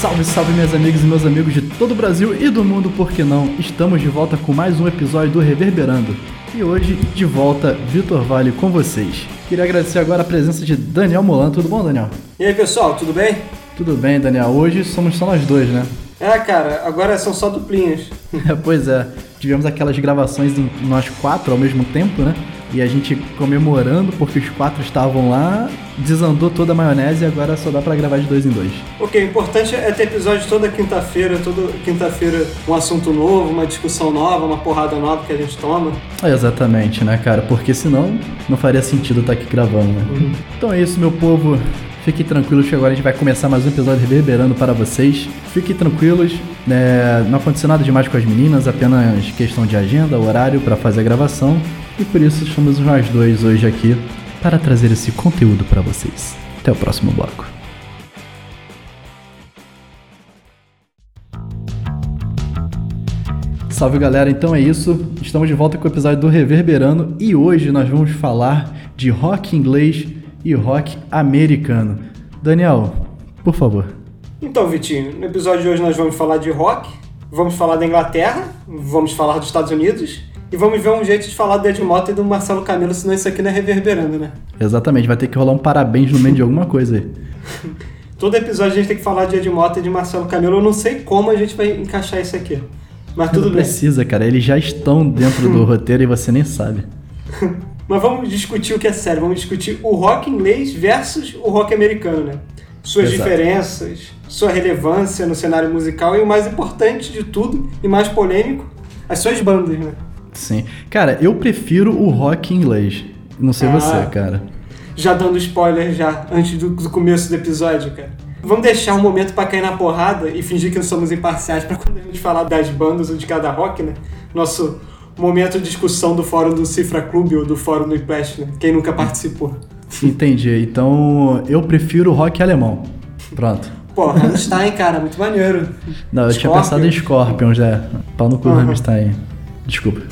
Salve, salve, minhas amigas e meus amigos de todo o Brasil e do mundo, por que não? Estamos de volta com mais um episódio do Reverberando. E hoje, de volta, Vitor Vale com vocês. Queria agradecer agora a presença de Daniel Molan. Tudo bom, Daniel? E aí, pessoal, tudo bem? Tudo bem, Daniel. Hoje somos só nós dois, né? É, cara, agora são só duplinhas. É, pois é. Tivemos aquelas gravações em nós quatro ao mesmo tempo, né? E a gente comemorando porque os quatro estavam lá, desandou toda a maionese e agora só dá pra gravar de dois em dois. Ok, o importante é ter episódio toda quinta-feira, toda quinta-feira um assunto novo, uma discussão nova, uma porrada nova que a gente toma. É, exatamente, né, cara? Porque senão não faria sentido estar aqui gravando, né? Uhum. Então é isso, meu povo. Fiquem tranquilos que agora a gente vai começar mais um episódio reverberando para vocês. Fiquem tranquilos, né? não aconteceu nada demais com as meninas, apenas questão de agenda, horário para fazer a gravação. E por isso estamos nós dois hoje aqui para trazer esse conteúdo para vocês. Até o próximo bloco. Salve galera, então é isso. Estamos de volta com o episódio do Reverberando e hoje nós vamos falar de rock inglês e rock americano. Daniel, por favor. Então, Vitinho, no episódio de hoje nós vamos falar de rock, vamos falar da Inglaterra, vamos falar dos Estados Unidos e vamos ver um jeito de falar do Ed Mota e do Marcelo Camelo, senão isso aqui não é reverberando, né? Exatamente, vai ter que rolar um parabéns no meio de alguma coisa aí. Todo episódio a gente tem que falar de Ed Mota e de Marcelo Camelo. Eu não sei como a gente vai encaixar isso aqui. Mas tudo não bem. precisa, cara. Eles já estão dentro do roteiro e você nem sabe. Mas vamos discutir o que é sério. Vamos discutir o rock inglês versus o rock americano, né? Suas Exato. diferenças, sua relevância no cenário musical e o mais importante de tudo e mais polêmico, as suas bandas, né? Sim. Cara, eu prefiro o rock inglês. Não sei Ah. você, cara. Já dando spoiler já, antes do, do começo do episódio, cara. Vamos deixar um momento pra cair na porrada e fingir que não somos imparciais pra quando a gente falar das bandas ou de cada rock, né? Nosso momento de discussão do fórum do Cifra Clube ou do fórum do Implash, né? Quem nunca participou. Entendi. Então, eu prefiro o rock alemão. Pronto. Pô, Rammstein, cara, muito maneiro. Não, eu tinha pensado em Scorpions, é. Pau no cu Aham. Rammstein. Desculpa.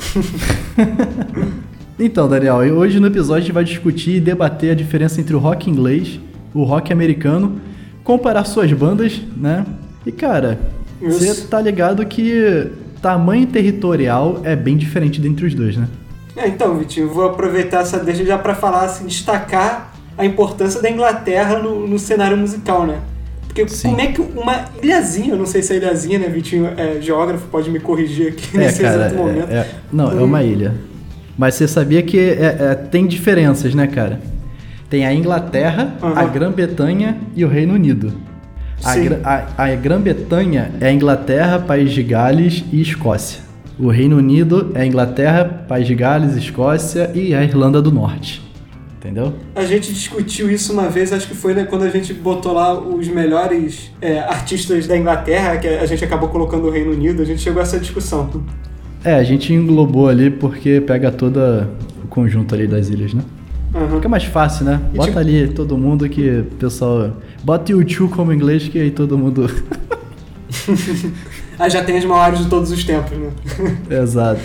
então, Daniel, hoje no episódio a gente vai discutir e debater a diferença entre o rock inglês, o rock americano, comparar suas bandas, né? E, cara, você tá ligado que tamanho territorial é bem diferente dentre os dois, né? É, então, Vitinho, vou aproveitar essa deixa já pra falar, assim, destacar a importância da Inglaterra no, no cenário musical, né? Porque Sim. como é que uma ilhazinha, eu não sei se é ilhazinha, né, Vitinho, é geógrafo, pode me corrigir aqui É, nesse cara, exato momento. é- é- não, é uma ilha. Mas você sabia que é- é- tem diferenças, né, cara? Tem a Inglaterra, Aham. a Grã-Bretanha e o Reino Unido. A, a- a Grã-Bretanha é Inglaterra, País de Gales e Escócia. O Reino Unido é Inglaterra, País de Gales, Escócia e a Irlanda do Norte. Entendeu? A gente discutiu isso uma vez, acho que foi né, quando a gente botou lá os melhores é, artistas da Inglaterra, que a gente acabou colocando o Reino Unido, a gente chegou a essa discussão. É, a gente englobou ali porque pega todo o conjunto ali das ilhas, né? Aham. Fica mais fácil, né? E Bota tipo- ali todo mundo que o pessoal. Bota YouTube como inglês que aí todo mundo. Aí já tem as maiores de todos os tempos, né? Exato.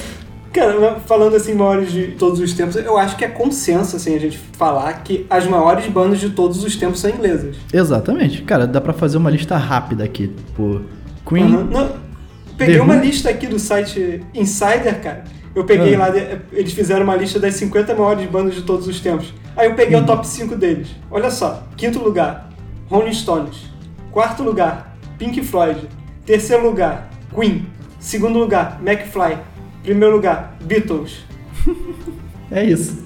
Cara, falando assim, maiores de todos os tempos, eu acho que é consenso, assim, a gente falar que as maiores bandas de todos os tempos são inglesas. Exatamente. Cara, dá pra fazer uma lista rápida aqui. Tipo, Queen. Não, peguei uma lista aqui do site Insider, cara. Eu peguei Ah. lá, eles fizeram uma lista das 50 maiores bandas de todos os tempos. Aí eu peguei Uhum. o top 5 deles. Olha só: quinto lugar, Rolling Stones. Quarto lugar, Pink Floyd. Terceiro lugar, Queen. Segundo lugar, McFly. Primeiro lugar, Beatles. É isso.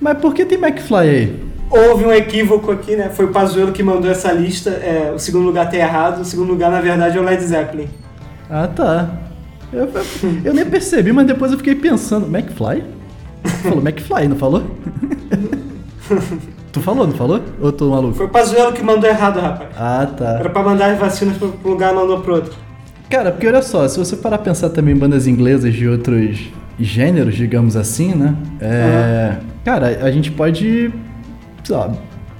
Mas por que tem McFly aí? Houve um equívoco aqui, né? Foi o Pazuello que mandou essa lista. É, o segundo lugar tá errado. O segundo lugar, na verdade, é o Led Zeppelin. Ah, tá. Eu, eu nem percebi, mas depois eu fiquei pensando. McFly? Falou McFly, não falou? tu falou, não falou? Ou eu tô maluco? Foi o Pazuello que mandou errado, rapaz. Ah, tá. Era pra mandar as vacinas pro pro lugar, mandou pro outro. Cara, porque olha só, se você parar a pensar também em bandas inglesas de outros gêneros, digamos assim, né? É, Cara, a gente pode. Sei lá.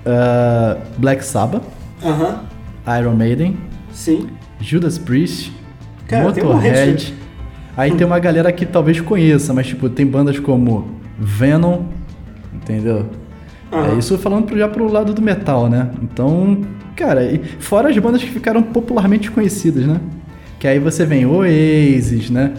é, Black Sabbath, Aham, Iron Maiden, sim. Judas Priest, Cara, um Motorhead. Aí tem uma galera que talvez conheça, mas tipo, tem bandas como Venom, entendeu? Aham. É isso falando já pro lado do metal, né? Então, Cara, fora as bandas que ficaram popularmente conhecidas, né? Que aí você vem Oasis, né?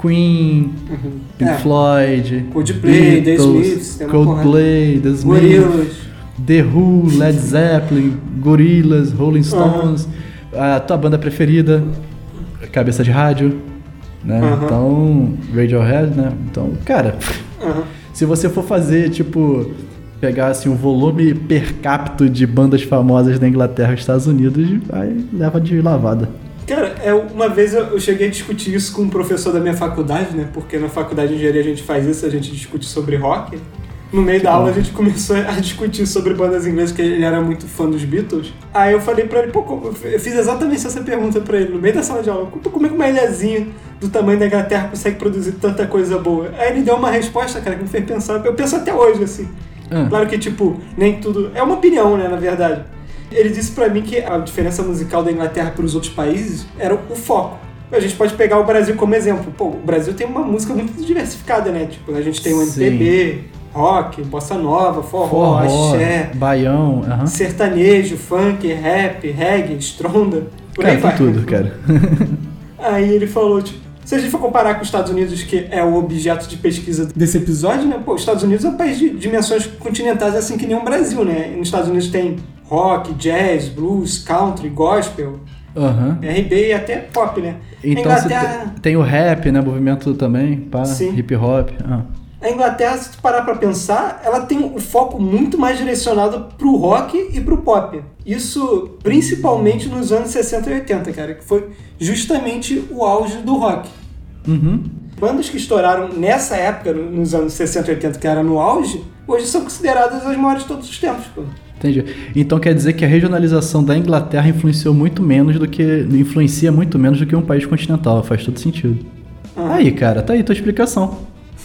Queen, Uhum. Pink É. Floyd, Coldplay, The Beatles, Smiths, tem uma Coldplay, The Smiths. The Who, Led Zeppelin, Gorillaz, Rolling Stones, a tua banda preferida, Cabeça de Rádio, né? Aham. Então, Radiohead, né? Então, cara, Aham. se você for fazer, tipo, pegar assim, o volume per capita de bandas famosas da Inglaterra e Estados Unidos, aí leva de lavada. Cara, é, uma vez eu cheguei a discutir isso com um professor da minha faculdade, né? Porque na faculdade de engenharia a gente faz isso, a gente discute sobre rock. No meio da aula a gente começou a discutir sobre bandas inglesas, que ele era muito fã dos Beatles. Aí eu falei pra ele, pô, como- eu fiz exatamente essa pergunta pra ele no meio da sala de aula. Como é que uma ilhazinha do tamanho da Inglaterra consegue produzir tanta coisa boa? Aí ele deu uma resposta, cara, que me fez pensar. Eu penso até hoje, assim. Ah, Claro que, tipo, nem tudo. É uma opinião, né, na verdade. Ele disse pra mim que a diferença musical da Inglaterra para os outros países era o foco. A gente pode pegar o Brasil como exemplo. Pô, o Brasil tem uma música muito diversificada, né? Tipo, a gente tem o. MPB, rock, bossa nova, forró, forró, axé, baião, aham. sertanejo, funk, rap, reggae, stronda. Por aí Cara, vai. tem tudo, cara. Aí ele falou, tipo, se a gente for comparar com os Estados Unidos, que é o objeto de pesquisa desse episódio, né? Pô, os Estados Unidos é um país de dimensões continentais, assim que nem o Brasil, né? Nos Estados Unidos tem rock, jazz, blues, country, gospel, Aham. R&B e até pop, né? Então Inglaterra, te- tem o rap, né? Movimento também, pá, Sim. hip hop. Ah. A Inglaterra, se tu parar pra pensar, ela tem o foco muito mais direcionado pro rock e pro pop. Isso principalmente nos anos 60 e 80, cara, que foi justamente o auge do rock. Uhum. Bandas que estouraram nessa época, no- nos anos 60 e 80, que era no auge, hoje são consideradas as maiores de todos os tempos, pô. Entendi. Então quer dizer que a regionalização da Inglaterra influenciou muito menos do que. influencia muito menos do que um país continental. Faz todo sentido. Ah. Aí, cara, tá aí tua explicação.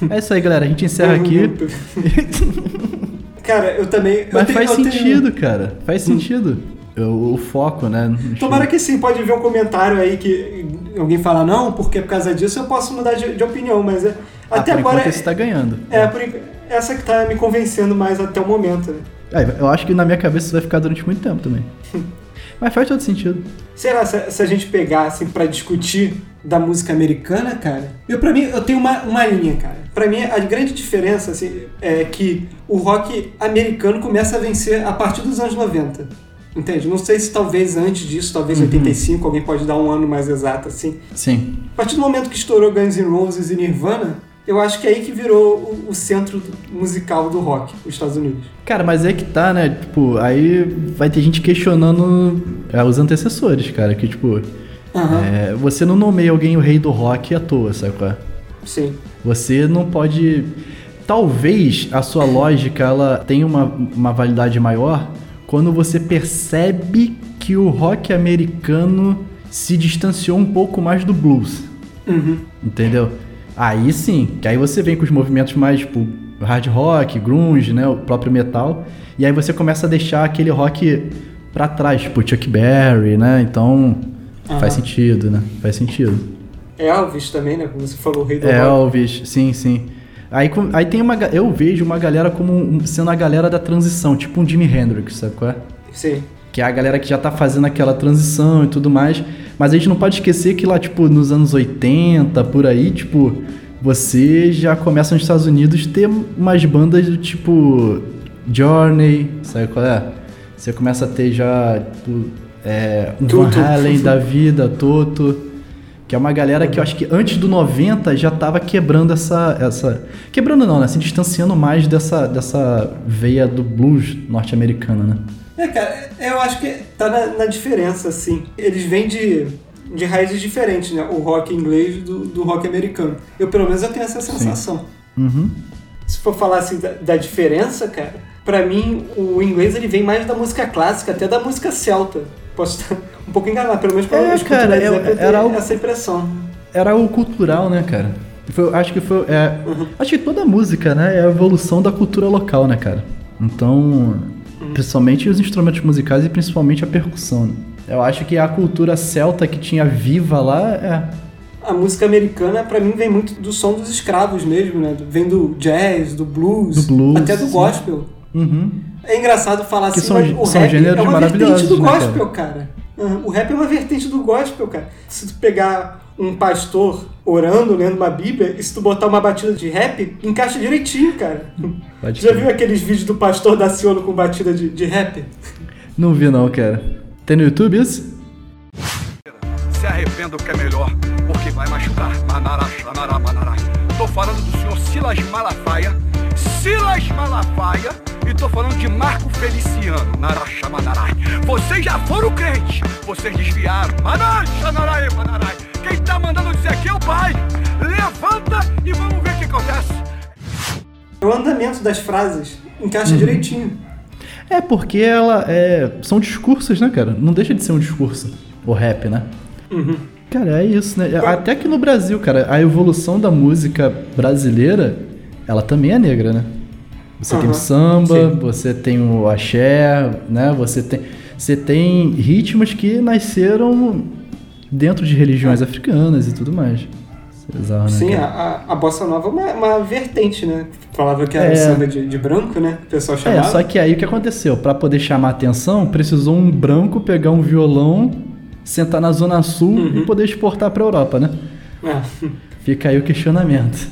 É isso aí, galera. A gente encerra aqui. Cara, eu também. eu Mas tenho- faz eu tenho- sentido, cara. Faz sentido. O, o foco, né? Tomara que sim, pode ver um comentário aí que alguém fala, não, porque por causa disso eu posso mudar de, de opinião, mas é, Ah, até agora. enquanto esse tá ganhando. É, por essa que tá me convencendo mais até o momento. né? Aí, eu acho que na minha cabeça isso vai ficar durante muito tempo também. Mas faz todo sentido. Será se, se a gente pegar assim pra discutir da música americana, cara? Eu para mim eu tenho uma, uma linha, cara. Pra mim a grande diferença assim é que o rock americano começa a vencer a partir dos anos 90. Entende? Não sei se talvez antes disso, talvez Uhum. 85, alguém pode dar um ano mais exato assim. Sim. A partir do momento que estourou Guns N' Roses e Nirvana, eu acho que é aí que virou o, o centro musical do rock, os Estados Unidos. Cara, mas é que tá, né? Tipo, aí vai ter gente questionando é, os antecessores, cara. Que, tipo, Aham. é, você não nomeia alguém o rei do rock à toa, sabe qual é? Sim. Você não pode. Talvez a sua lógica ela tenha uma, uma validade maior quando você percebe que o rock americano se distanciou um pouco mais do blues. Uhum. Entendeu? Aí sim, que aí você vem com os movimentos mais, tipo, hard rock, grunge, né? O próprio metal. E aí você começa a deixar aquele rock pra trás, tipo Chuck Berry, né? Então Aham. faz sentido, né? Faz sentido. Elvis também, né? Como você falou, o rei do rock. Elvis, sim, sim. Aí, aí tem uma. Eu vejo uma galera como sendo a galera da transição, tipo um Jimi Hendrix, sabe qual é? Sim. Que é a galera que já tá fazendo aquela transição e tudo mais. Mas a gente não pode esquecer que lá, tipo, nos anos 80, por aí, tipo, você já começa nos Estados Unidos ter umas bandas do tipo Journey, sabe qual é? Você começa a ter já, tipo, é, Van. Halen da vida, Toto. Que é uma galera que eu acho que antes do 90 já tava quebrando essa. essa quebrando não, né? Se distanciando mais dessa, dessa veia do blues norte-americano, né? É, cara, eu acho que tá na, na diferença, assim. Eles vêm de, de raízes diferentes, né? O rock inglês do, do rock americano. Eu, pelo menos, eu tenho essa sensação. Uhum. Se for falar, assim, da, da diferença, cara, pra mim, o inglês, ele vem mais da música clássica, até da música celta. Posso estar um pouco enganado, pelo menos quando É, escuto cara, Led eu- Zeppelin, eu era algo- essa impressão. Era o cultural, né, cara? Foi- acho que foi. é, Acho que toda música, né, é a evolução da cultura local, né, cara? Então, principalmente os instrumentos musicais e principalmente a percussão. né? Eu acho que a cultura celta que tinha viva lá é. A música americana, pra mim, vem muito do som dos escravos mesmo, né? Vem do jazz, do blues, Do blues, até do gospel. Uhum. É engraçado falar Que assim, são- mas o são rap gêneros é uma vertente do né, gospel, cara. Uhum. O rap é uma vertente do gospel, cara. Se tu pegar um pastor orando, lendo uma Bíblia, e se tu botar uma batida de rap, encaixa direitinho, cara. Pode Já viu aqueles vídeos do pastor Daciolo com batida de, de rap? Não vi não, cara. Tem no YouTube isso? Se arrependa o que é melhor, porque vai machucar. Manará, xanará, manará. Tô falando do senhor Silas Malafaia. Silas Malafaia. E tô falando de Marco Feliciano. Naraxa, manará. Vocês já foram crentes. Vocês desviaram. Manará, xanará, manará. Quem tá mandando dizer aqui é o pai. Levanta e vamos ver o que acontece. O andamento das frases Uhum. encaixa direitinho. É porque ela é. São discursos, né, cara? Não deixa de ser um discurso. O rap, né? Uhum. Cara, é isso, né? Até aqui no Brasil, cara, a evolução da música brasileira, ela também é negra, né? Você tem o samba, sim. você tem o axé, né? Você tem, você tem ritmos que nasceram dentro de religiões africanas e tudo mais. Bizarro, né, Sim, a, a, bossa nova é uma, uma vertente, né? Falava que era É. samba de, de branco, né? O pessoal chamava. É, só que aí o que aconteceu? Pra poder chamar atenção, precisou um branco pegar um violão, sentar na Zona Sul Uhum. e poder exportar pra Europa, né? É. Fica aí o questionamento.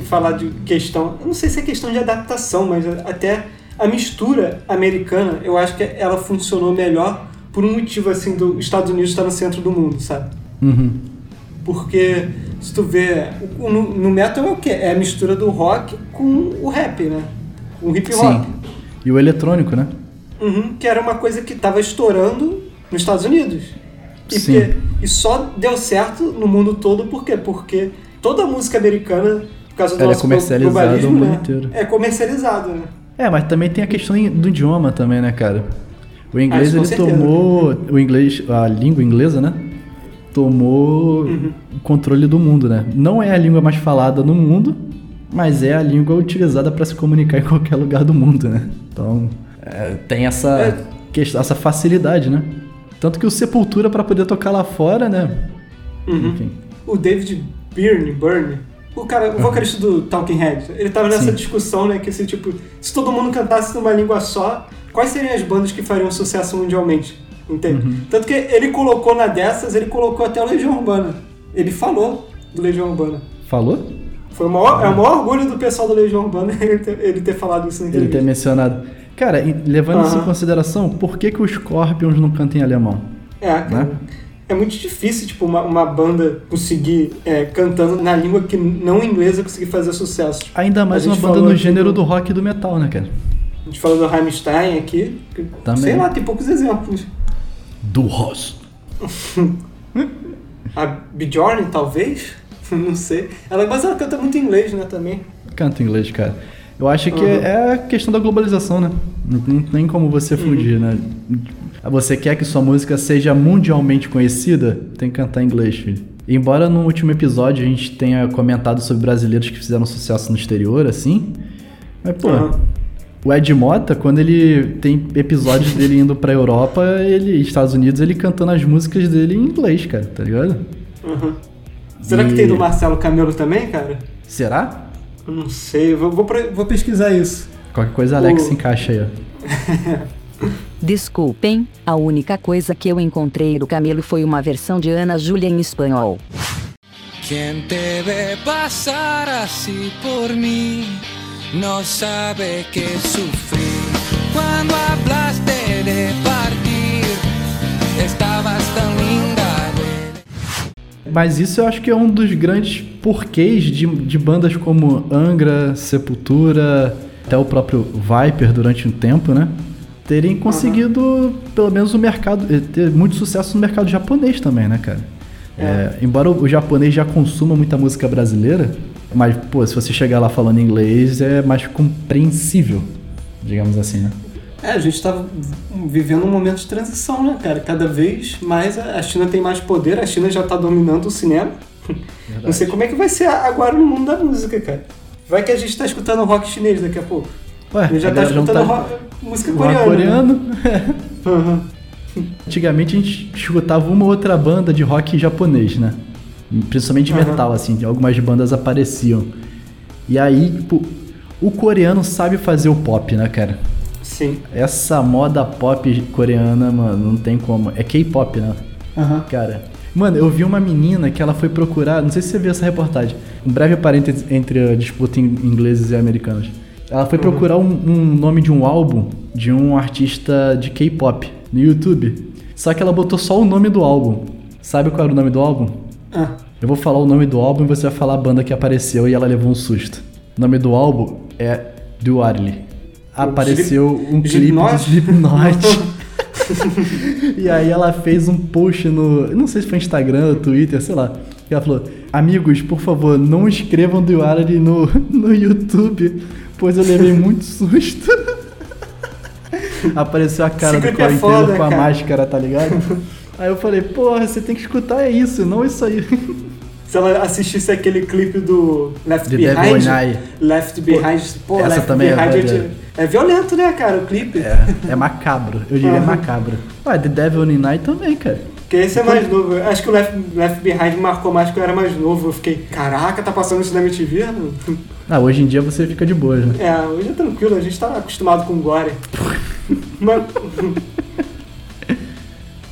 Falar de questão, eu não sei se é questão de adaptação, mas até a mistura americana, eu acho que ela funcionou melhor por um motivo assim do Estados Unidos estar no centro do mundo, sabe? Uhum. Porque se tu vê, no, no metal é o quê? É a mistura do rock com o rap, né? O hip hop. Sim. E o eletrônico, né? Uhum, que era uma coisa que estava estourando nos Estados Unidos. E, Sim. que- e só deu certo no mundo todo, por quê? Porque toda a música americana, por causa do Ela é globalismo, o mundo né, inteiro. É comercializado, né? É, mas também tem a questão do idioma também, né, cara? O inglês, Ah, ele certeza. tomou... O inglês, a língua inglesa, né? Tomou Uhum. o controle do mundo, né? Não é a língua mais falada no mundo, mas é a língua utilizada para se comunicar em qualquer lugar do mundo, né? Então, é, tem essa, É. questão, essa facilidade, né? Tanto que o Sepultura, para poder tocar lá fora, né? Uhum. Enfim. O David Byrne, Byrne, o cara, o vocalista do Talking Heads, ele tava nessa Sim. discussão, né, que assim, tipo, se todo mundo cantasse numa língua só, quais seriam as bandas que fariam sucesso mundialmente? Entende? Uhum. Tanto que ele colocou na dessas, ele colocou até o Legião Urbana. Ele falou do Legião Urbana. Falou? Foi o maior, é o maior orgulho do pessoal do Legião Urbana ele ter, ele ter falado isso na Ele entrevista. ter mencionado. Cara, levando isso em consideração, por que, que os Scorpions não cantam em alemão? É, cara. Né? É muito difícil, tipo, uma, uma banda conseguir, é, cantando na língua que não inglesa, conseguir fazer sucesso. Tipo, Ainda mais uma banda no gênero do- do rock e do metal, né, cara? A gente falou do Rammstein aqui. que, Também. Sei lá, tem poucos exemplos. Do Ross. A Bjorn, talvez? Não sei. Ela, mas ela canta muito inglês, né, também. Canta inglês, cara. Eu acho que Uhum. é a questão da globalização, né? Não, tem como você fugir, né? Você quer que sua música seja mundialmente conhecida? Tem que cantar em inglês, filho. Embora no último episódio a gente tenha comentado sobre brasileiros que fizeram sucesso no exterior, assim. Mas, pô, Aham. o Ed Mota, quando ele tem episódios dele indo pra Europa, ele, Estados Unidos, ele cantando as músicas dele em inglês, cara, tá ligado? Uhum. Será que E- tem do Marcelo Camelo também, cara? Será? Eu não sei, vou, vou, vou pesquisar isso. Qualquer coisa, Alex O- se encaixa aí, ó. Desculpem, a única coisa que eu encontrei do Camelo foi uma versão de Ana Júlia em espanhol. Quien te ve pasar así por mí no sabe que sufrí. Cuando hablaste de partir, estabas tan linda. Mas isso eu acho que é um dos grandes porquês de, de bandas como Angra, Sepultura, até o próprio Viper durante um tempo, né? Terem conseguido, pelo menos, o mercado. eh, ter muito sucesso no mercado japonês também, né, cara? É, embora o japonês já consuma muita música brasileira, mas, pô, se você chegar lá falando inglês, é mais compreensível, digamos assim, né? É, a gente tá vivendo um momento de transição, né, cara? Cada vez mais a China tem mais poder, a China já tá dominando o cinema. Não sei como é que vai ser agora no mundo da música, cara. Vai que a gente tá escutando rock chinês daqui a pouco. Ué, já a tá galera não escutando tá- rock- música rock coreana. coreano. Né? Uhum. Antigamente a gente escutava uma ou outra banda de rock japonês, né? Principalmente de Aham. metal, assim, algumas bandas apareciam. E aí, tipo, o coreano sabe fazer o pop, né, cara? Sim. Essa moda pop coreana, mano, não tem como. É K-pop, né? Aham. Cara, mano, eu vi uma menina que ela foi procurar, não sei se você viu essa reportagem, um breve parênteses entre a disputa em ingleses e americanos. Ela foi procurar um, um nome de um álbum de um artista de K-pop no YouTube. Só que ela botou só o nome do álbum. Sabe qual era o nome do álbum? Ah, Eu vou falar o nome do álbum e você vai falar a banda que apareceu e ela levou um susto. O nome do álbum é Duarly. Apareceu um clipe do Slipknot? E aí ela fez um post no. Não sei se foi Instagram, Twitter, sei lá. E ela falou: Amigos, por favor, não escrevam Duarly no, no YouTube, pois eu levei muito susto. Apareceu a cara Esse do clipe é Corey foda, com a cara. máscara, tá ligado? Aí eu falei, porra, você tem que escutar é isso, não isso aí. se ela assistisse aquele clipe do Left The Behind. Left Behind. Pô, essa Left também é Behind é, é violento, né, cara, o clipe. É, é macabro, eu diria Aham. macabro. Ué, The Devil in Night também, cara. Porque esse é mais novo. Acho que o Left, Left Behind marcou mais porque eu era mais novo. Eu fiquei, caraca, tá passando isso na MTV? Não? Ah, hoje em dia você fica de boa, né? É, hoje é tranquilo, a gente tá acostumado com gore. Mas...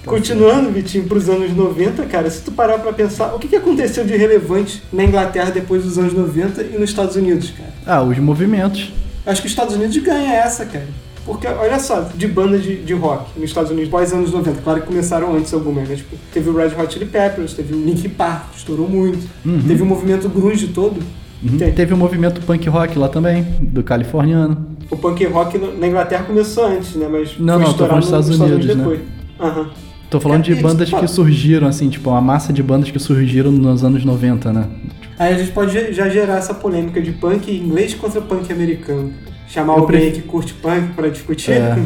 Continuando, Vitinho, pros anos 90, cara, se tu parar pra pensar, o que, que aconteceu de relevante na Inglaterra depois dos anos 90 e nos Estados Unidos, cara? Ah, os movimentos. Acho que os Estados Unidos ganha essa, cara. Porque, olha só, de banda de, de rock nos Estados Unidos, pós anos 90, claro que começaram antes algumas, né? Tipo, teve o Red Hot Chili Peppers, teve o Linkin Park, que estourou muito. Teve o movimento grunge todo. Uhum. Teve o movimento punk rock lá também, do californiano. O punk rock na Inglaterra começou antes, né? Mas Não, foi não, estourar falando dos nos Estados Unidos, né? depois. Aham. Tô falando de É, bandas que surgiram, assim, tipo, uma massa de bandas que surgiram nos anos 90, né? Aí a gente pode já gerar essa polêmica de punk inglês contra punk americano. Chamar Eu alguém pref- que curte punk pra discutir. É.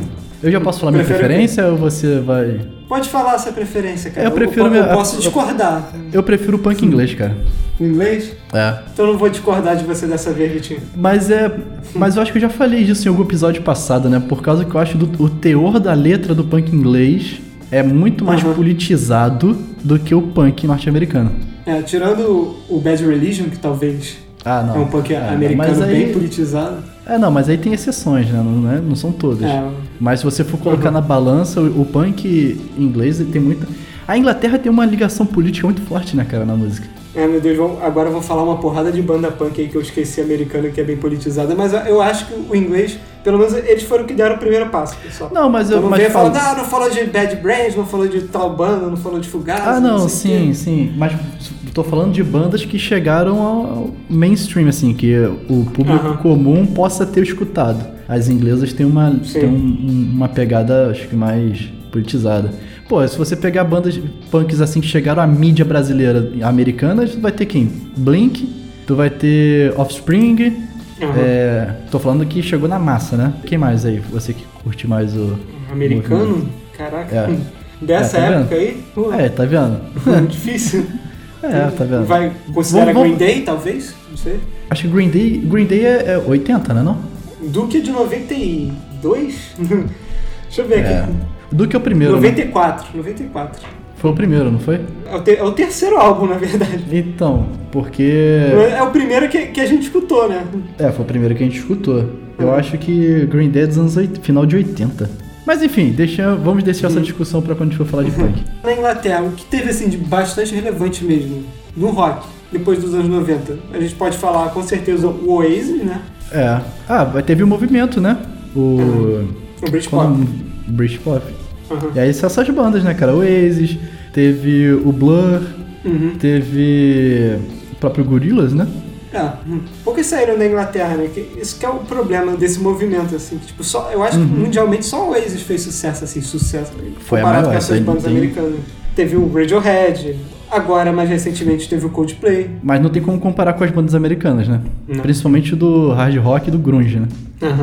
Eu já posso falar minha o preferência ou você vai. Pode falar a sua preferência, cara. Eu prefiro eu, minha- eu posso discordar. Eu prefiro o punk inglês, cara. Em inglês? É. Então eu não vou discordar de você dessa vez, Vitinho. Mas é. Mas eu acho que eu já falei disso em algum episódio passado, né? Por causa que eu acho do, o teor da letra do punk inglês é muito mais Aham. politizado do que o punk norte-americano. É, tirando o Bad Religion, que talvez Ah, não. é um punk É, americano aí- bem politizado. É, não, mas aí tem exceções, né? Não, é- não são todas. É, Mas se você for colocar Uhum. na balança, o, o punk inglês tem muita. A Inglaterra tem uma ligação política muito forte, né, cara, na música. É, meu Deus, agora eu vou falar uma porrada de banda punk aí que eu esqueci americana que é bem politizada, mas eu acho que o inglês, pelo menos eles foram que deram o primeiro passo, pessoal. Não, mas eu- Então não mas veio fala- falando, ah, não falou de Bad Brains, não falou de tal banda, não falou de Fugazi. Ah, não, sei o sim, sim. Mas tô falando de bandas que chegaram ao mainstream, assim, que o público comum possa ter escutado. As inglesas têm uma, Sim. têm um- uma pegada, acho que mais politizada. Pô, se você pegar bandas punks assim que chegaram à mídia brasileira americana, tu vai ter quem? Blink, tu vai ter Offspring. Aham. É, tô falando que chegou na massa, né? Quem mais aí? Você que curte mais o. Americano? Caraca. É. Dessa É, tá época aí? Pô, É, tá vendo? difícil. É, tá vendo? Vai considerar Vamos- Green Day, talvez? Não sei. Acho que Green Day, Green Day é, é 80, né não? Duke é de 92? Deixa eu ver É. aqui. Duke é o primeiro. né? 94, 94. Foi o primeiro, não foi? É o, é o terceiro álbum, na verdade. Então, porque. É o primeiro que, que a gente escutou, né? É, foi o primeiro que a gente escutou. Eu acho que Green Day é dos anos 80, final de 80. Mas enfim, deixa, vamos deixar essa discussão pra quando a gente for falar de punk. Na Inglaterra, o que teve assim de bastante relevante mesmo no rock, depois dos anos 90? A gente pode falar com certeza o Oasis, né? É. Ah, teve o movimento, né? O. O Britpop. Quando- Britpop. Aham. E aí são essas bandas, né, cara? Oasis, teve o Blur, Uhum. teve o próprio Gorillaz, né? É, hum. poucos saíram da Inglaterra, né? Isso que é o problema desse movimento, assim. Tipo, só, eu acho que mundialmente só o Oasis fez sucesso, assim, sucesso. Uhum. Foi a comparado maior, com essa essas bandas tem- americanas. Teve o Radiohead, agora, mais recentemente, teve o Coldplay. Mas não tem como comparar com as bandas americanas, né? Não. Principalmente do hard rock e do grunge, né?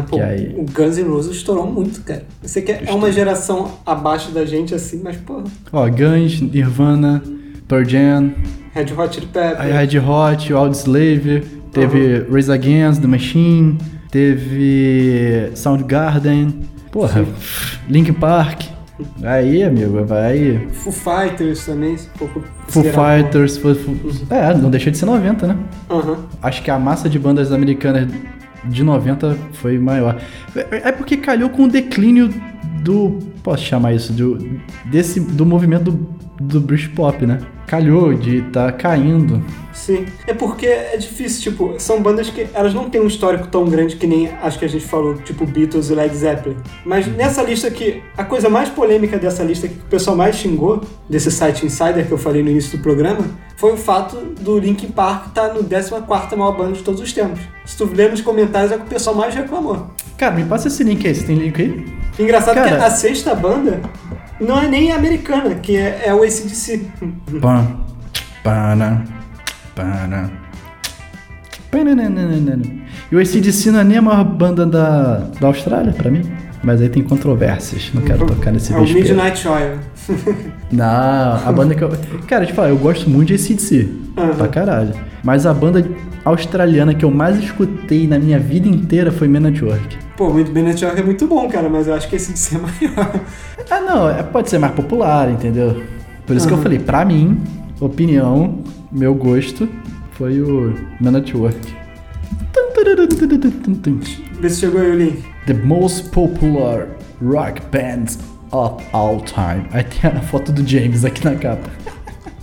Pô, aí- O Guns N' Roses estourou muito, cara. Eu sei que é uma geração abaixo da gente, assim, mas, porra, Ó, Guns, Nirvana, Pearl Jam, Red Hot Chili Peppers. Red Hot, o Audioslave, teve Raise Against the Machine, teve Soundgarden, porra, Linkin Park. Aí, amigo, vai. Foo Fighters também, se for Foo Fighters, Foo- Foo- é, não deixa de ser 90, né? Aham. Acho que a massa de bandas americanas de 90 foi maior. É é porque calhou com o declínio do. Posso chamar isso? Do, desse, do movimento do, do Britpop, né? Calhou de tá caindo. Sim. É porque é difícil, tipo, são bandas que elas não têm um histórico tão grande que nem acho que a gente falou, tipo Beatles e Led Zeppelin. Mas nessa lista aqui, a coisa mais polêmica dessa lista que o pessoal mais xingou, desse site Insider que eu falei no início do programa, foi o fato do Linkin Park estar no 14 maior banda de todos os tempos. Se tu ler nos comentários é o que o pessoal mais reclamou. Cara, me passa esse link aí. Você tem link aí? Engraçado que Cara- a sexta banda não é nem americana, que é, é o ACDC. Pana, pana. pananana. E o ACDC não é nem a maior banda da, da Austrália, pra mim. Mas aí tem controvérsias. Não quero tocar nesse É o vespeiro. Midnight Oil. Não, a banda que eu. Cara, deixa eu gosto muito de ACDC. Aham. Pra caralho. Mas a banda australiana que eu mais escutei na minha vida inteira foi Men at Work. Pô, o Midnight Oil é muito bom, cara, mas eu acho que esse ACDC é maior. Ah, não, é- pode ser mais popular, entendeu? Por isso que eu falei, pra mim, opinião, meu gosto, foi o Men at Work. Vê se chegou aí o link. The most popular rock bands of all time. Aí tem a foto do James aqui na capa.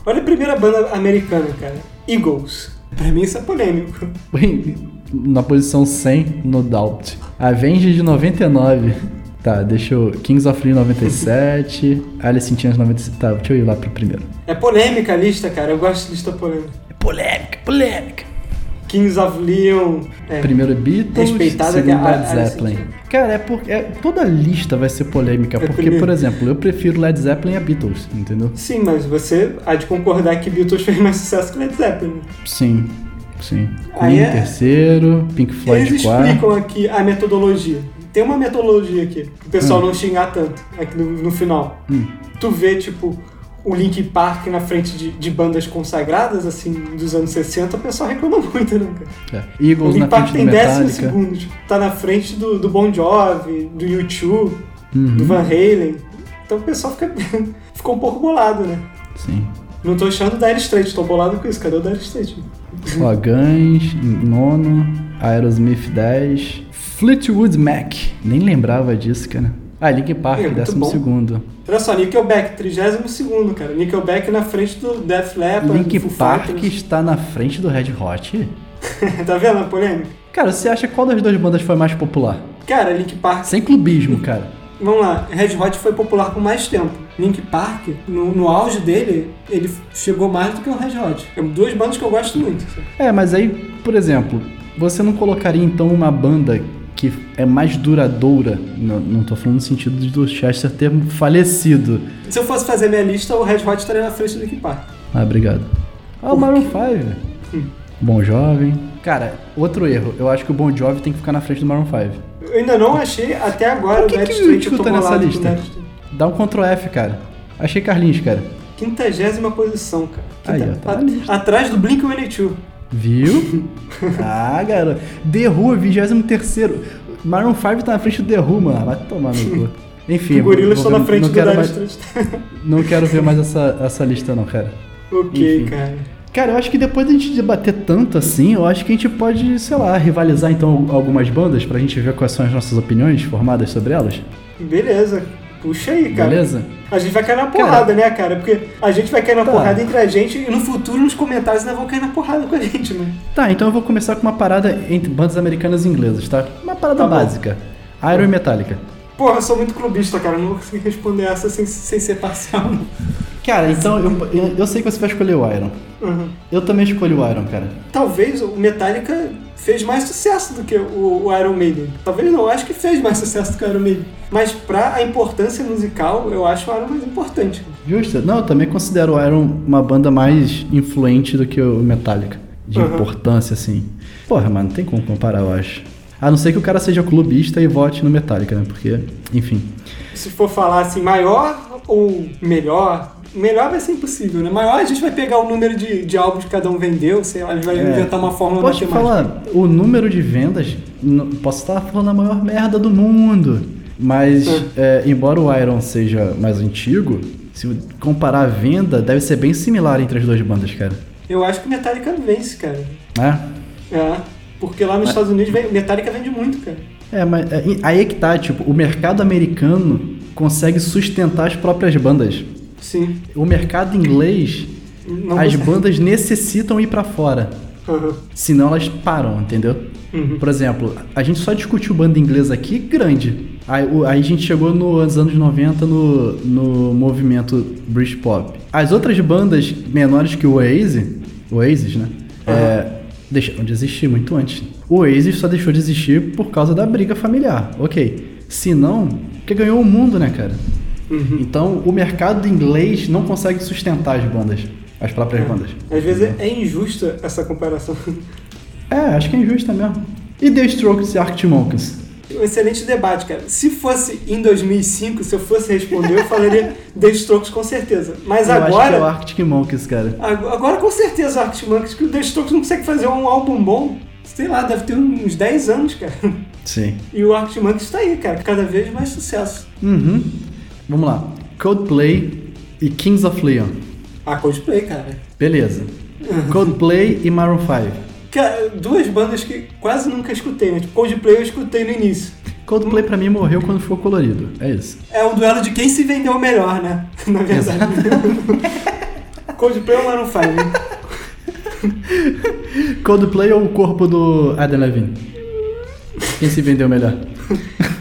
Olha a primeira banda americana, cara. Eagles. Pra mim isso é polêmico. Na posição 100, no Doubt. Avenged de 99. Tá, deixa eu. Kings of Leon 97. Alice in Chains 97. Tá, deixa eu ir lá pro primeiro. É polêmica a lista, cara. Eu gosto de lista polêmica. É polêmica, polêmica. Kings of Leon. É. Primeiro Beatles, Respeitada segundo Led Zeppelin. Chains. Cara, é porque é, toda lista vai ser polêmica, É porque, primeiro. por exemplo, eu prefiro Led Zeppelin a Beatles, entendeu? Sim, mas você há de concordar que Beatles fez mais sucesso que Led Zeppelin. Sim, sim. Queen é- terceiro, Pink Floyd Eles quarto. explicam aqui a metodologia. Tem uma metodologia aqui, o pessoal não xingar tanto aqui no, no final. Hum. Tu vê, tipo, o Link Park na frente de, de bandas consagradas, assim, dos anos 60, o pessoal reclama muito, né, cara? É. Eagles o Link Park tem do décimo Metallica. segundo, tipo, tá na frente do, do Bon Jovi, do U2, Uhum. do Van Halen. Então o pessoal fica, ficou um pouco bolado, né? Sim. Não tô achando o Dire Straits, tô bolado com isso. Cadê o Dire Straits? Ó, Guns, nono, Aerosmith 10, Fleetwood Mac. Nem lembrava disso, cara. Ah, Linkin Park, É, muito décimo bom. segundo. Olha só, Nickelback, 32 cara. Nickelback na frente do Def Leppard, Foo Park Fighters. está na frente do Red Hot? tá vendo a polêmica? Cara, você acha qual das duas bandas foi mais popular? Cara, Link Park, Sem clubismo, cara. vamos lá, Red Hot foi popular por mais tempo. Link Park, no, no auge dele, ele chegou mais do que o Red Hot. É duas bandas que eu gosto muito. É, mas aí, por exemplo, você não colocaria então uma banda que é mais duradoura? Não, não tô falando no sentido do Chester ter falecido. Se eu fosse fazer minha lista, o Red Hot estaria na frente do Link Park. Ah, obrigado. Ah, o Maroon 5. Bom Jovem. Cara, outro erro. Eu acho que o Bon Jovi tem que ficar na frente do Maroon 5. Eu ainda não achei até agora Por que o que Street, eu tô escuta nessa o lista? Dá um Ctrl F, cara. Achei Carlinhos, cara. Quintagésima posição, cara. Aí, Quinta- ó, tá atrás do Blink-182. Viu? ah, garoto. The Who, 23 Maroon 5 tá na frente do The Who, mano. Vai tomar no cu. Enfim, O Gorila está na frente não do quero mais. Não quero ver mais essa, essa lista, não, cara. ok, Enfim. cara. Cara, eu acho que depois da gente debater tanto assim, eu acho que a gente pode, sei lá, rivalizar então algumas bandas pra gente ver quais são as nossas opiniões formadas sobre elas. Beleza. Puxa aí, cara. Beleza? A gente vai cair na porrada, né, cara? Porque a gente vai cair na Tá. porrada entre a gente e no futuro nos comentários ainda vão cair na porrada com a gente, né? Tá, então eu vou começar com uma parada entre bandas americanas e inglesas, tá? Uma parada Tá básica. Iron e Metallica. Porra, eu sou muito clubista, cara. Eu não vou conseguir responder essa sem, sem ser parcial. Cara, então eu, eu, eu sei que você vai escolher o Iron. Uhum. Eu também escolhi o Iron, cara. Talvez o Metallica fez mais sucesso do que o, o Iron Maiden. Talvez não, acho que fez mais sucesso do que o Iron Maiden. Mas pra a importância musical, eu acho o Iron mais importante. Justo? Não, eu também considero o Iron uma banda mais influente do que o Metallica. De Uhum. importância, assim. Porra, mano, não tem como comparar, eu acho. A não ser que o cara seja clubista e vote no Metallica, né? Porque, enfim. Se for falar assim, maior ou melhor, melhor vai ser impossível, né? Maior a gente vai pegar o número de, de álbuns que cada um vendeu, sei lá, a gente vai É. inventar uma fórmula Posso te matemática. falar, o número de vendas, posso estar falando a maior merda do mundo, mas é, embora o Iron seja mais antigo, se comparar a venda, deve ser bem similar entre as duas bandas, cara. Eu acho que Metallica vence, cara. Né? É. Porque lá nos Estados Unidos Metallica vende muito, cara. É, mas é, aí é que tá, tipo, o mercado americano consegue sustentar as próprias bandas. Sim. O mercado inglês, Não as consegue. bandas necessitam ir pra fora. Aham. Senão elas param, entendeu? Uhum. Por exemplo, a gente só discutiu banda inglesa aqui grande. Aí, o- aí a gente chegou nos anos 90 no, no movimento Britpop. As outras bandas menores que o Oasis, Oasis, né? É, deixaram de existir muito antes. O Oasis só deixou de existir por causa da briga familiar. Ok. Se não, porque ganhou o mundo, né, cara? Então o mercado inglês não consegue sustentar as bandas, as próprias bandas. Às vezes é, é injusta essa comparação. É, acho que é injusta mesmo. E The Strokes e Arctic Monkeys? Um excelente debate, cara. Se fosse em 2005, se eu fosse responder, eu falaria The Strokes com certeza. Mas Eu acho que é o agora, Arctic Monkeys, cara. ag- agora com certeza Arctic Monkeys, que o The Strokes não consegue fazer um álbum bom. Sei lá, deve ter uns 10 anos, cara. Sim. E o Arctic Monkeys tá aí, cara. Cada vez mais sucesso. Uhum. Vamos lá. Coldplay e Kings of Leon. Ah, Coldplay, cara. Beleza. Coldplay e Maroon 5. Cara, duas bandas que quase nunca escutei, né? Tipo, Coldplay eu escutei no início. Coldplay pra mim morreu quando ficou colorido. É isso. É um duelo de quem se vendeu melhor, né? Na verdade. Coldplay ou Maroon 5? hein? Coldplay ou o corpo do Adam Levine? Quem se vendeu melhor?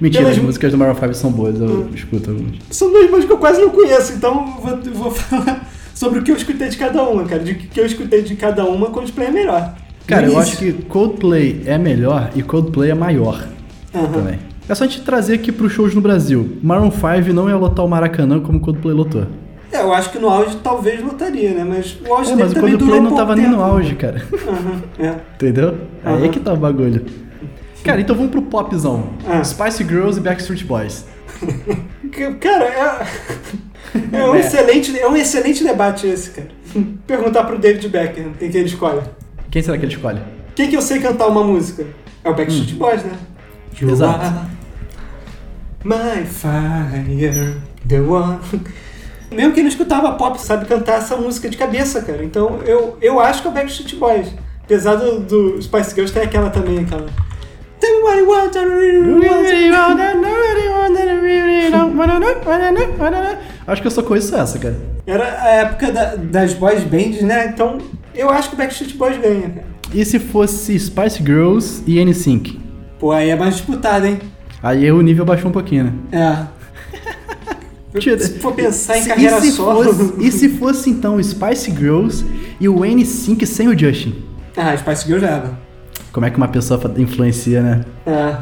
Mentira, Pelas- as músicas do Maroon 5 são boas, eu escuto algumas. São duas bandas que eu quase não conheço, então vou, vou falar sobre o que eu escutei de cada uma, cara. De que eu escutei de cada uma, Coldplay é melhor. Cara, eu acho que Coldplay é melhor e Coldplay é maior Aham. também. É só a gente trazer aqui pros shows no Brasil. Maroon 5 não ia lotar o Maracanã como Coldplay lotou. É, eu acho que no auge talvez lotaria, né? Mas o auge É, mas o Coldplay não tava nem no tempo. auge, cara. Aham, é. Entendeu? Aí é que tá o bagulho. Cara, então vamos pro popzão. Ah. Spice Girls e Backstreet Boys. Que- Cara, é, é, um É. excelente, é um excelente debate esse, cara. Perguntar pro David Beckham quem que ele escolhe. Quem será que ele escolhe? Quem que eu sei cantar uma música? É o Backstreet Boys, né? You Hum. Exato. My fire, the one. Mesmo quem não escutava pop sabe cantar essa música de cabeça, cara. Então eu, eu acho que é o Backstreet Boys. Apesar do, do Spice Girls, tem aquela também, aquela. Tell me what you want, I really want. Acho que eu só conheço essa, cara. Era a época da- das boys bands, né? Então eu acho que o Backstreet Boys ganha, cara. E se fosse Spice Girls e NSYNC? Pô, aí é mais disputado, hein? Aí o nível baixou um pouquinho, né? É. Se for pensar em Se- carreira e se solo. Fosse, e se fosse então Spice Girls e o N5 sem o Justin? Ah, Spice Girls leva. Como é que uma pessoa influencia, né? É.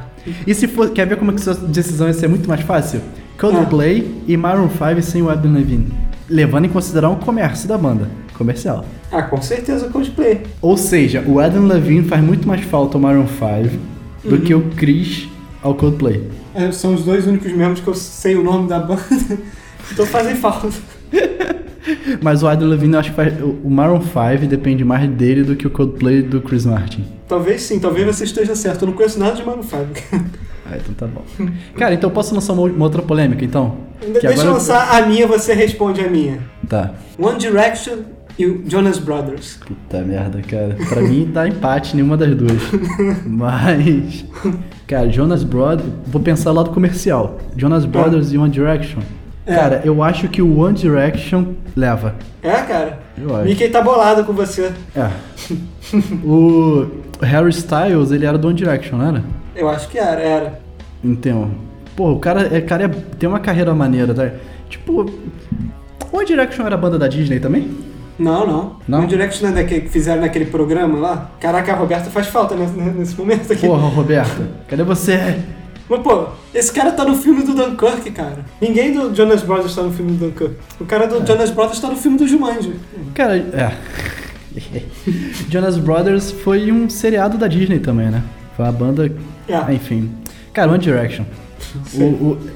E se for, quer ver como é que sua decisão ia ser muito mais fácil? Coldplay e Maroon 5 sem o Adam Levine. Levando em consideração o comércio da banda. Comercial. Ah, com certeza Coldplay. Ou seja, o Adam Levine faz muito mais falta ao Maroon 5 do que o Chris ao Coldplay. É, são os dois únicos membros que eu sei o nome da banda. então fazem falta. Mas o Adam Levine, eu acho que faz, o Maroon 5 depende mais dele do que o Coldplay do Chris Martin. Talvez sim, talvez você esteja certo. Eu não conheço nada de Maroon 5. Ah, então tá bom. Cara, então posso lançar uma, uma outra polêmica, então? Deixa eu lançar a minha, você responde a minha. Tá. One Direction e o Jonas Brothers. Puta merda, cara. Pra mim tá empate nenhuma das duas. Mas. Cara, Jonas Brothers. Vou pensar lado comercial. Jonas Brothers e One Direction. É. Cara, eu acho que o One Direction leva. É, cara? Eu acho. Mickey tá bolado com você. É. o Harry Styles, ele era do One Direction, não era? Eu acho que era, era. Então. Pô, o cara, é, cara é- tem uma carreira maneira, tá? Tipo. One Direction era a banda da Disney também? Não, não. Não? One Direction não é daquele que fizeram naquele programa lá? Caraca, a Roberta faz falta nesse, nesse momento aqui. Porra, Roberta, cadê você? Mas, pô, esse cara tá no filme do Dunkirk, cara. Ninguém do Jonas Brothers tá no filme do Dunkirk. O cara É. do Jonas Brothers tá no filme do Jumanji. Cara, é. Jonas Brothers foi um seriado da Disney também, né? Foi uma banda. É. Enfim. Cara, One Direction. O,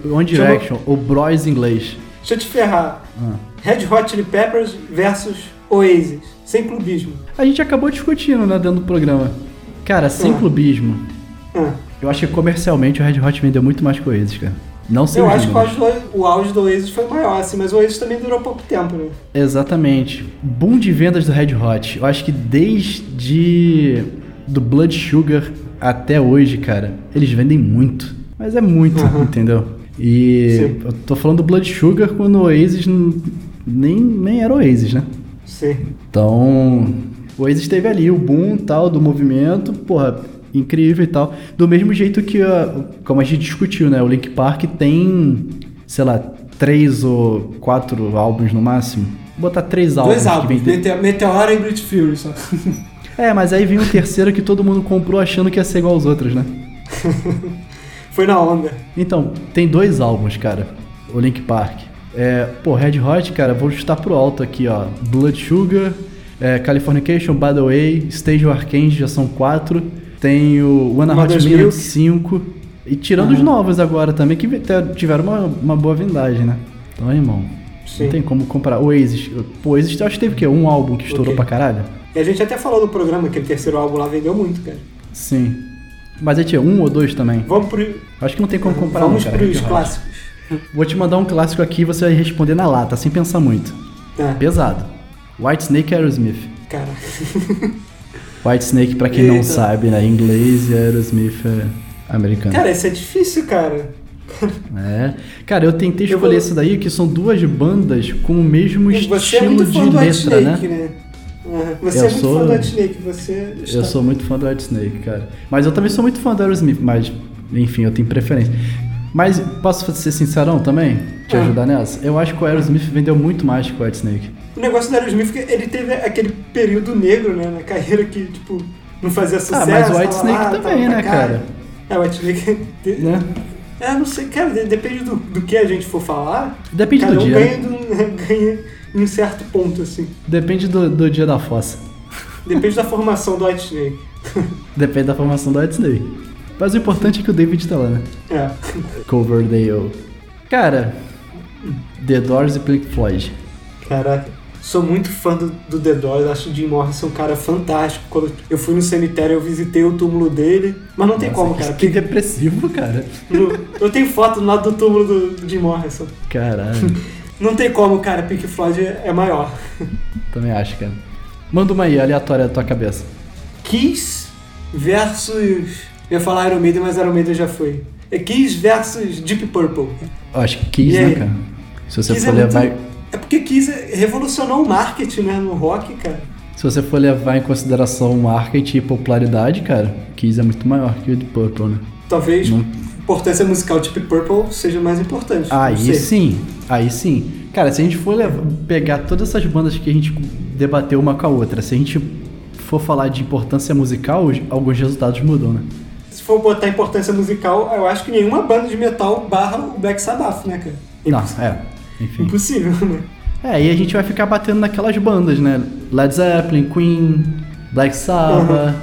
o, One Direction, o Bros inglês. Deixa eu te ferrar. Ah. Red Hot Chili Peppers versus Oasis. Sem clubismo. A gente acabou discutindo, né, dentro do programa. Cara, sem Ah. clubismo. Ah. Eu acho que comercialmente o Red Hot vendeu muito mais que o Oasis, cara. Não sei Eu acho que o auge, do, o auge do Oasis foi maior, assim, mas o Oasis também durou pouco tempo, né? Exatamente. Boom de vendas do Red Hot. Eu acho que desde do Blood Sugar até hoje, cara, eles vendem muito. Mas é muito, Aham. entendeu? E Sim. eu tô falando do Blood Sugar quando o Oasis nem, nem era Oasis, né? Sim. Então, o Oasis teve ali o boom tal do movimento, porra, incrível e tal. Do mesmo jeito que, a- como a gente discutiu, né? O Link Park tem, sei lá, três ou quatro álbuns no máximo. Vou botar três álbuns. Dois álbuns, vem de- Mete- Meteora e Brute Fury só. É, mas aí vem o terceiro que todo mundo comprou achando que ia ser igual aos outros, né? Foi na onda. Então, tem dois álbuns, cara. O Link Park. É, pô, Red Hot, cara, vou chutar pro alto aqui, ó. Blood Sugar, é, Californication, By the Way, Stage of Arcane, já são quatro. Tem o One Hot Milk. 5. E tirando os novos agora também, que tiveram uma, uma boa vindagem, né? Então, irmão, Sim. não tem como comparar. Oasis, pô, Oasis, acho que teve o quê? Um álbum que estourou Ok. pra caralho? E a gente até falou no programa que aquele terceiro álbum lá vendeu muito, cara. Sim. Mas aí tinha um ou dois também. Vamos pro. Acho que não tem como comparar Vamos não, cara. pros clássicos. Vou te mandar um clássico aqui e você vai responder na lata, sem pensar muito. Tá. Pesado. White Snake Aerosmith. Cara. White Snake, pra quem não Eita. sabe, né? Inglês e Aerosmith é americano. Cara, isso é difícil, cara. É. Cara, eu tentei Eu escolher vou- isso daí, que são duas bandas com o mesmo Você é estilo muito de letra, Snake, né? né? Aham. Você Eu é muito sou- fã do White Snake, você. Eu sou muito fã do White Snake, cara. Mas eu também sou muito fã do Aerosmith, mas, enfim, eu tenho preferência. Mas posso ser sincerão também? Te Ah. ajudar nessa? Eu acho que o Aerosmith vendeu muito mais que o White Snake. O negócio do Aerosmith, é ele teve aquele período negro, né, na carreira que, tipo, não fazia sucesso. Ah, mas o White Snake lá, também, né, cara? É, o White Snake... Né? É, não sei, cara, de- depende do, do que a gente for falar. Depende cada do dia. ganha, de um- ganha em um certo ponto, assim. Depende do, do dia da fossa. Depende da formação do White Snake. Depende da formação do White Snake. Mas o importante é que o David tá lá, né? É. Coverdale. Cara, The Doors e Pink Floyd. Caraca. Sou muito fã do, do The Doors, acho o Jim Morrison um cara fantástico. Quando eu fui no cemitério, eu visitei o túmulo dele. Mas não tem Nossa, como, que- cara. Que depressivo, cara. No- eu tenho foto do lado do túmulo do, do Jim Morrison. Caralho. Não tem como, cara. Pink Floyd é é maior. Também acho, cara. Manda uma aí, aleatória da tua cabeça. Kiss versus. Eu ia falar Iron Maiden, mas Iron Maiden já foi. É Kiss versus Deep Purple. Eu acho que Kiss, né, cara? Se você Kiss for é muito- levar. É porque Kiss revolucionou o marketing, né, no rock, cara. Se você for levar em consideração marketing e popularidade, cara, Kiss é muito maior que o Deep Purple, né? Talvez Não- a importância musical Deep Purple seja mais importante. Aí sim, aí sim. Cara, se a gente for levar- pegar todas essas bandas que a gente debateu uma com a outra, se a gente for falar de importância musical, alguns resultados mudam, né? Se for botar importância musical, eu acho que nenhuma banda de metal barra o Black Sabbath, né, cara? Não, é. Enfim. Impossível, né? É, e a gente vai ficar batendo naquelas bandas, né? Led Zeppelin, Queen, Black Sabbath,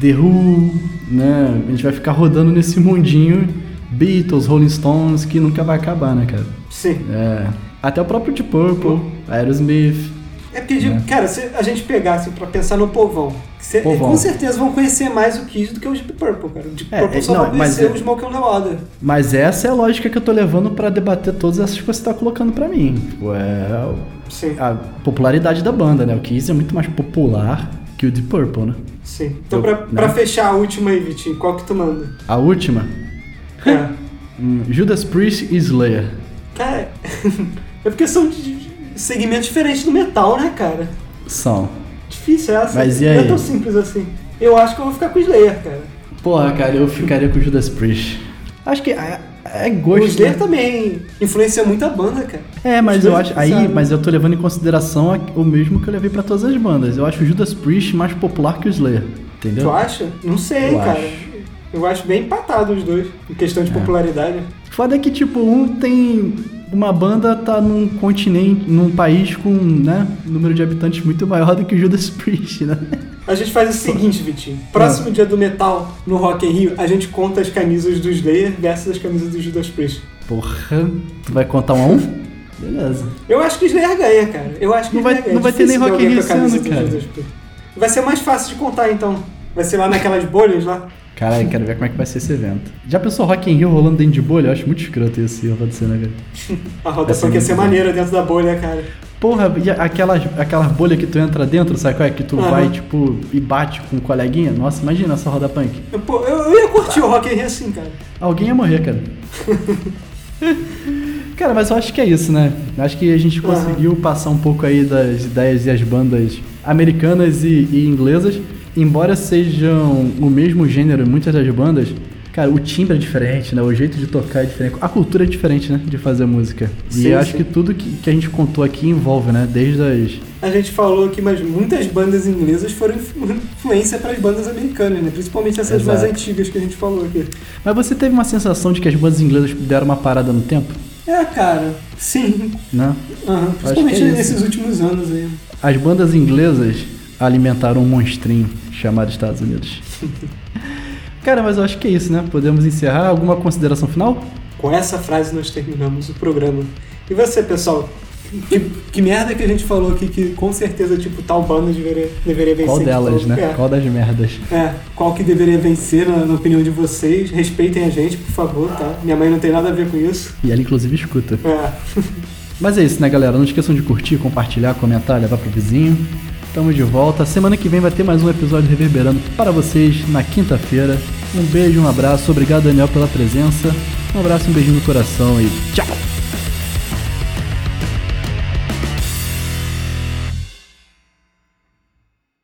The Who, né? A gente vai ficar rodando nesse mundinho Beatles, Rolling Stones, que nunca vai acabar, né, cara? Sim. É. Até o próprio Deep Purple, Aerosmith. É porque, de- cara, se a gente pegasse pra pensar no povão, cê- com certeza vão conhecer mais o Kiss do que o Deep Purple, cara. O Deep É, Purple só não, vai mas conhecer é- o Smoke on the Water. Mas essa é a lógica que eu tô levando pra debater todas essas coisas que você tá colocando pra mim. Tipo, é Sim, a popularidade da banda, né? O Kiss é muito mais popular que o Deep Purple, né? sim. Então, Eu- pra, né? pra fechar a última aí, Vitinho, qual que tu manda? A última, É. hum, Judas Priest e Slayer. Cara, é porque são segmentos diferentes do metal, né, cara? São. Difícil essa. Mas e Não é aí? tão simples assim. Eu acho que eu vou ficar com o Slayer, cara. Porra, cara, eu ficaria com o Judas Priest. Acho que é, é O gosto. Slayer né? também influencia muito a banda, cara. É, mas eu acho. Aí, mas eu tô levando em consideração o mesmo que eu levei pra todas as bandas. Eu acho o Judas Priest mais popular que o Slayer. Entendeu? Tu acha? Não sei, Eu cara. acho. Eu acho bem empatado os dois, em questão de É. popularidade. Foda é que, tipo, um tem. Uma banda tá num continente, num país com, né, um número de habitantes muito maior do que o Judas Priest, né? A gente faz o seguinte, Vitinho. Próximo dia do metal no Rock in Rio, a gente conta as camisas do Slayer versus as camisas do Judas Priest. Porra, tu vai contar um a um? Beleza. Eu acho que o Slayer ganha, cara. Eu acho que Não vai- ganha. não vai ter nem Rock in Rio com a camisa esse ano, do cara. Vai ser mais fácil de contar, então. Vai ser lá naquelas bolhas lá. Caralho, quero ver como é que vai ser esse evento. Já pensou Rock in Rio rolando dentro de bolha? Eu acho muito escroto isso, eu vou dizer, né, cara? A rotação quer ser maneira dentro da bolha, cara. Porra, e aquelas, aquelas bolhas que tu entra dentro, sabe qual é? Que tu Aham. vai, tipo, e bate com um coleguinha. Nossa, imagina essa roda punk. Eu, pô, eu, eu ia curtir o Rock in Rio assim, cara. Alguém ia morrer, cara. cara, mas eu acho que é isso, né? Acho que a gente conseguiu passar um pouco aí das ideias e as bandas americanas e, e inglesas. Embora sejam o mesmo gênero em muitas das bandas, cara, o timbre é diferente, né? O jeito de tocar é diferente. A cultura é diferente, né? De fazer música. e Sim, eu acho que tudo que, que a gente contou aqui envolve, né? Desde as. A gente falou aqui, mas muitas bandas inglesas foram influ- influência para as bandas americanas, né? Principalmente essas Exato. mais antigas que a gente falou aqui. Mas você teve uma sensação de que as bandas inglesas deram uma parada no tempo? É, cara, sim. Né? Aham, principalmente é nesses últimos anos aí. As bandas inglesas alimentaram um monstrinho chamado Estados Unidos. Cara, mas eu acho que é isso, né? Podemos encerrar. Alguma consideração final? Com essa frase nós terminamos o programa. E você, pessoal? Que, que merda que a gente falou aqui que com certeza, tipo, tal banda deveria, deveria vencer. Qual delas, tal- né? É, Qual das merdas? é, qual que deveria vencer na, na opinião de vocês? Respeitem a gente, por favor, tá? Minha mãe não tem nada a ver com isso. E ela, inclusive, escuta. É. Mas é isso, né, galera? Não esqueçam de curtir, compartilhar, comentar, levar pro vizinho. Tamo de volta. Semana que vem vai ter mais um episódio reverberando para vocês na quinta-feira. Um beijo, um abraço. Obrigado, Daniel, pela presença. Um abraço, um beijinho no coração e tchau!